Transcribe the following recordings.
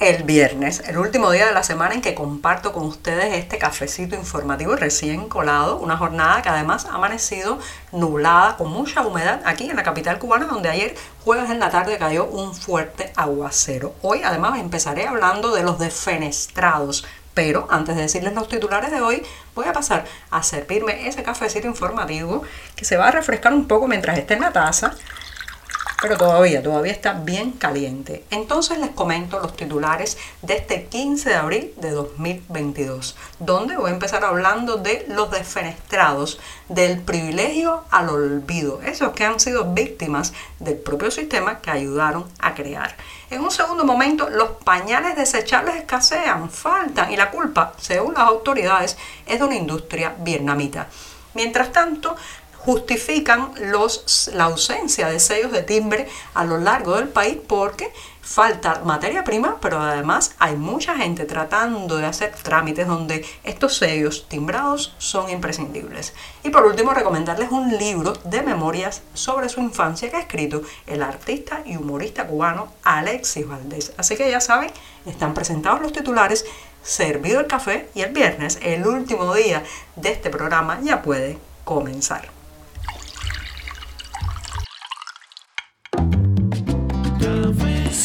el viernes, el último día de la semana en que comparto con ustedes este cafecito informativo recién colado, una jornada que además ha amanecido nublada con mucha humedad aquí en la capital cubana donde ayer jueves en la tarde cayó un fuerte aguacero. Hoy además empezaré hablando de los defenestrados, pero antes de decirles los titulares de hoy, voy a pasar a servirme ese cafecito informativo que se va a refrescar un poco mientras esté en la taza pero todavía, todavía está bien caliente. Entonces les comento los titulares de este 15 de abril de 2022, donde voy a empezar hablando de los defenestrados, del privilegio al olvido, esos que han sido víctimas del propio sistema que ayudaron a crear. En un segundo momento, los pañales desechables escasean, faltan y la culpa, según las autoridades, es de una industria vietnamita. Mientras tanto, justifican los, la ausencia de sellos de timbre a lo largo del país porque falta materia prima, pero además hay mucha gente tratando de hacer trámites donde estos sellos timbrados son imprescindibles. Y por último, recomendarles un libro de memorias sobre su infancia que ha escrito el artista y humorista cubano Alexis Valdés. Así que ya saben, están presentados los titulares, servido el café y el viernes, el último día de este programa, ya puede comenzar.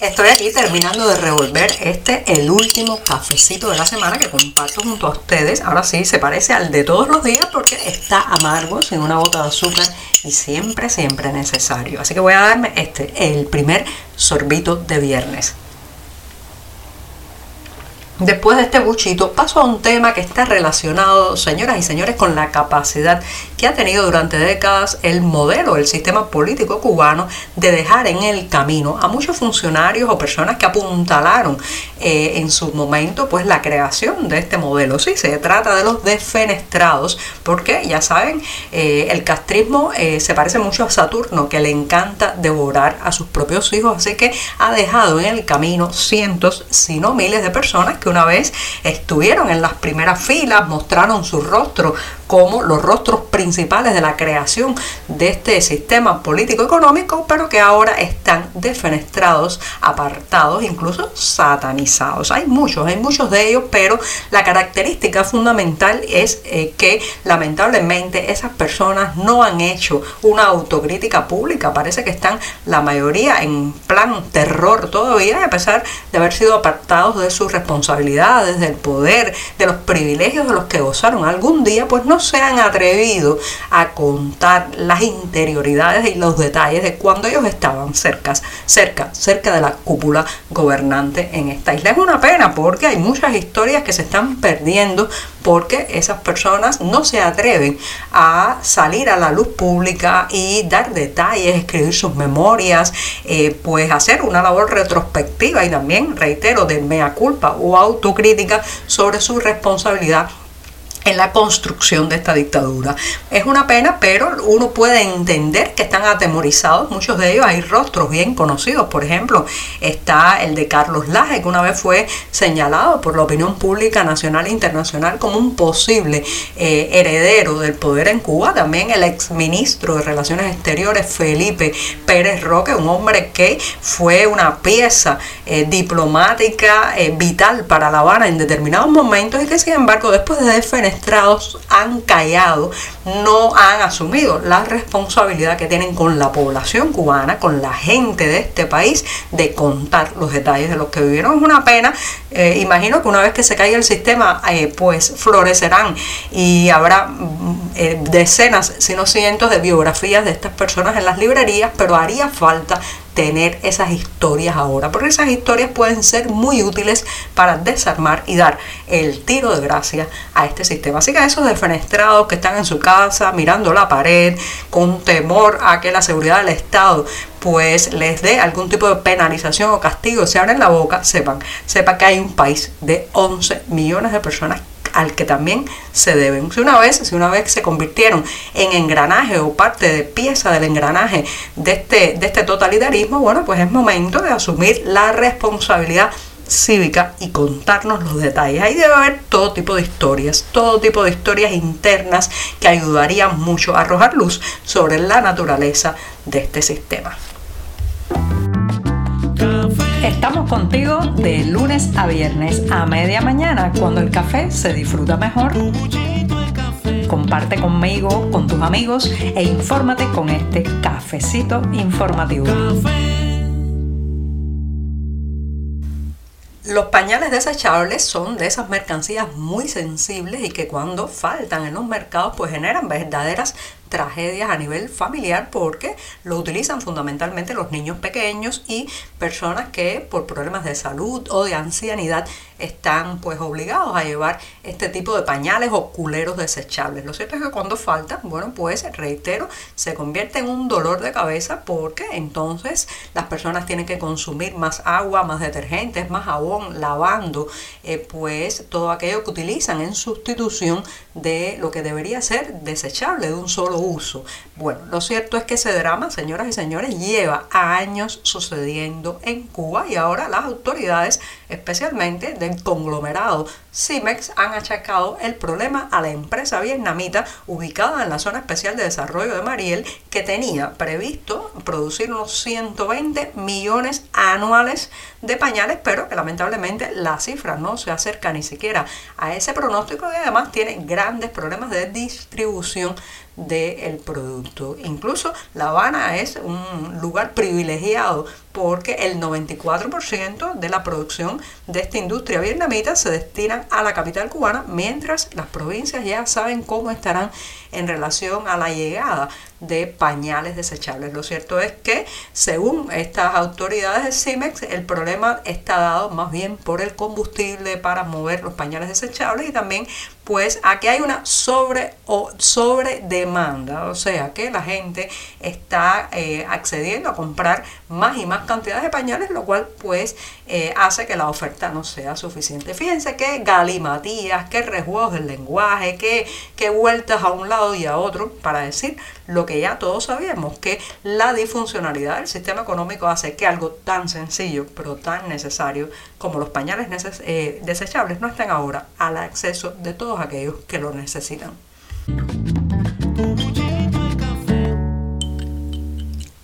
Estoy aquí terminando de revolver este, el último cafecito de la semana que comparto junto a ustedes. Ahora sí, se parece al de todos los días porque está amargo, sin una gota de azúcar y siempre, siempre necesario. Así que voy a darme este, el primer sorbito de viernes. Después de este buchito, paso a un tema que está relacionado, señoras y señores, con la capacidad que ha tenido durante décadas el modelo, el sistema político cubano de dejar en el camino a muchos funcionarios o personas que apuntalaron eh, en su momento pues la creación de este modelo. Sí, se trata de los defenestrados, porque ya saben, eh, el castrismo eh, se parece mucho a Saturno, que le encanta devorar a sus propios hijos, así que ha dejado en el camino cientos, si no miles de personas que una vez estuvieron en las primeras filas, mostraron su rostro como los rostros principales de la creación de este sistema político-económico, pero que ahora están defenestrados, apartados, incluso satanizados. Hay muchos, hay muchos de ellos, pero la característica fundamental es eh, que lamentablemente esas personas no han hecho una autocrítica pública. Parece que están la mayoría en plan terror todavía, a pesar de haber sido apartados de sus responsabilidades, del poder, de los privilegios de los que gozaron algún día, pues no se han atrevido a contar las interioridades y los detalles de cuando ellos estaban cerca, cerca, cerca de la cúpula gobernante en esta isla. Es una pena porque hay muchas historias que se están perdiendo porque esas personas no se atreven a salir a la luz pública y dar detalles, escribir sus memorias, eh, pues hacer una labor retrospectiva y también, reitero, de mea culpa o autocrítica sobre su responsabilidad en la construcción de esta dictadura. Es una pena, pero uno puede entender que están atemorizados, muchos de ellos. Hay rostros bien conocidos, por ejemplo, está el de Carlos Laje, que una vez fue señalado por la opinión pública nacional e internacional como un posible eh, heredero del poder en Cuba, también el exministro de Relaciones Exteriores, Felipe Pérez Roque, un hombre que fue una pieza eh, diplomática eh, vital para La Habana en determinados momentos y que sin embargo después de defender han callado, no han asumido la responsabilidad que tienen con la población cubana, con la gente de este país, de contar los detalles de lo que vivieron. Es una pena. Eh, imagino que una vez que se caiga el sistema, eh, pues florecerán y habrá mm, eh, decenas, si no cientos de biografías de estas personas en las librerías, pero haría falta tener esas historias ahora, porque esas historias pueden ser muy útiles para desarmar y dar el tiro de gracia a este sistema. Así que a esos defenestrados que están en su casa mirando la pared con temor a que la seguridad del Estado pues les dé algún tipo de penalización o castigo, se abren la boca, sepan, sepan que hay un país de 11 millones de personas al que también se deben. Si una vez, si una vez se convirtieron en engranaje o parte de pieza del engranaje de este, de este totalitarismo, bueno, pues es momento de asumir la responsabilidad cívica y contarnos los detalles. Ahí debe haber todo tipo de historias, todo tipo de historias internas que ayudarían mucho a arrojar luz sobre la naturaleza de este sistema. Estamos contigo de lunes a viernes a media mañana cuando el café se disfruta mejor. Comparte conmigo, con tus amigos e infórmate con este cafecito informativo. Los pañales desechables son de esas mercancías muy sensibles y que cuando faltan en los mercados pues generan verdaderas tragedias a nivel familiar porque lo utilizan fundamentalmente los niños pequeños y personas que por problemas de salud o de ancianidad están pues obligados a llevar este tipo de pañales o culeros desechables. Lo cierto es que cuando faltan, bueno, pues reitero, se convierte en un dolor de cabeza porque entonces las personas tienen que consumir más agua, más detergentes, más jabón, lavando eh, pues todo aquello que utilizan en sustitución de lo que debería ser desechable de un solo uso. Bueno, lo cierto es que ese drama, señoras y señores, lleva años sucediendo en Cuba y ahora las autoridades, especialmente del conglomerado CIMEX, han achacado el problema a la empresa vietnamita ubicada en la zona especial de desarrollo de Mariel que tenía previsto producir unos 120 millones anuales de pañales, pero que lamentablemente la cifra no se acerca ni siquiera a ese pronóstico y además tiene grandes problemas de distribución del producto. Incluso La Habana es un lugar privilegiado porque el 94% de la producción de esta industria vietnamita se destina a la capital cubana, mientras las provincias ya saben cómo estarán en relación a la llegada de pañales desechables. Lo cierto es que, según estas autoridades de CIMEX, el problema está dado más bien por el combustible para mover los pañales desechables y también pues a que hay una sobre o sobre demanda, o sea que la gente está eh, accediendo a comprar más y más cantidades de pañales, lo cual pues eh, hace que la oferta no sea suficiente. Fíjense que galimatías, que rejuegos del lenguaje, que vueltas a un lado y a otro para decir lo que ya todos sabíamos, que la disfuncionalidad del sistema económico hace que algo tan sencillo, pero tan necesario como los pañales eh, desechables no estén ahora al acceso de todos aquellos que lo necesitan.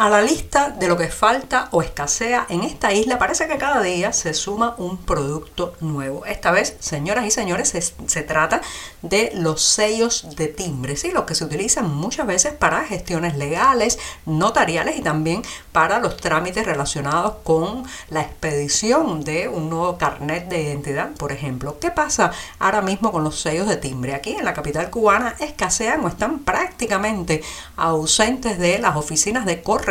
A la lista de lo que falta o escasea en esta isla parece que cada día se suma un producto nuevo. Esta vez, señoras y señores, se, trata de los sellos de timbre, ¿sí? los que se utilizan muchas veces para gestiones legales, notariales y también para los trámites relacionados con la expedición de un nuevo carnet de identidad, por ejemplo. ¿Qué pasa ahora mismo con los sellos de timbre? Aquí en la capital cubana escasean o están prácticamente ausentes de las oficinas de correo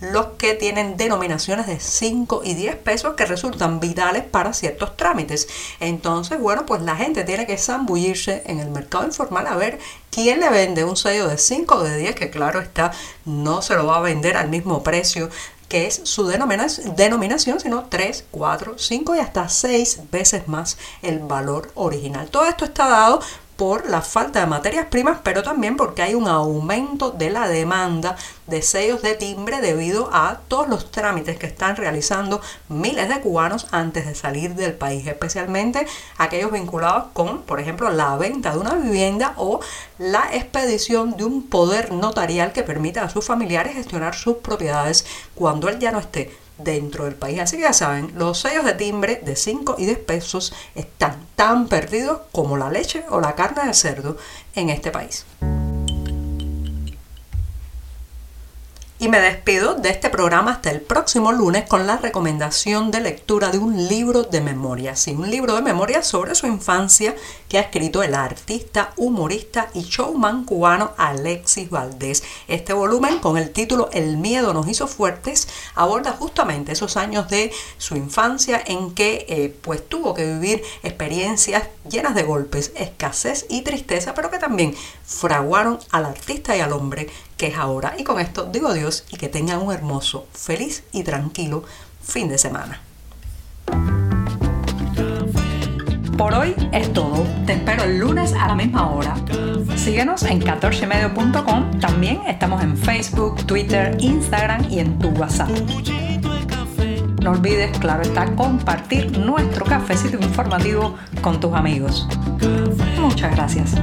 los que tienen denominaciones de 5 y 10 pesos que resultan vitales para ciertos trámites. Entonces, bueno, pues la gente tiene que zambullirse en el mercado informal a ver quién le vende un sello de 5 o de 10, que claro está, no se lo va a vender al mismo precio que es su denominación, sino 3, 4, 5 y hasta 6 veces más el valor original. Todo esto está dado por la falta de materias primas, pero también porque hay un aumento de la demanda de sellos de timbre debido a todos los trámites que están realizando miles de cubanos antes de salir del país, especialmente aquellos vinculados con, por ejemplo, la venta de una vivienda o la expedición de un poder notarial que permita a sus familiares gestionar sus propiedades cuando él ya no esté dentro del país. Así que ya saben, los sellos de timbre de 5 y 10 pesos están tan perdidos como la leche o la carne de cerdo en este país. Y me despido de este programa hasta el próximo lunes con la recomendación de lectura de un libro de memoria. Sí, un libro de memoria sobre su infancia que ha escrito el artista, humorista y showman cubano Alexis Valdés. Este volumen con el título El miedo nos hizo fuertes aborda justamente esos años de su infancia en que eh, pues tuvo que vivir experiencias llenas de golpes, escasez y tristeza, pero que también fraguaron al artista y al hombre que es ahora. Y con esto digo adiós y que tengan un hermoso, feliz y tranquilo fin de semana. Por hoy es todo. Te espero el lunes a la misma hora. Síguenos en 14medio.com. También estamos en Facebook, Twitter, Instagram y en tu WhatsApp. No olvides, claro está, compartir nuestro cafecito informativo con tus amigos. Muchas gracias.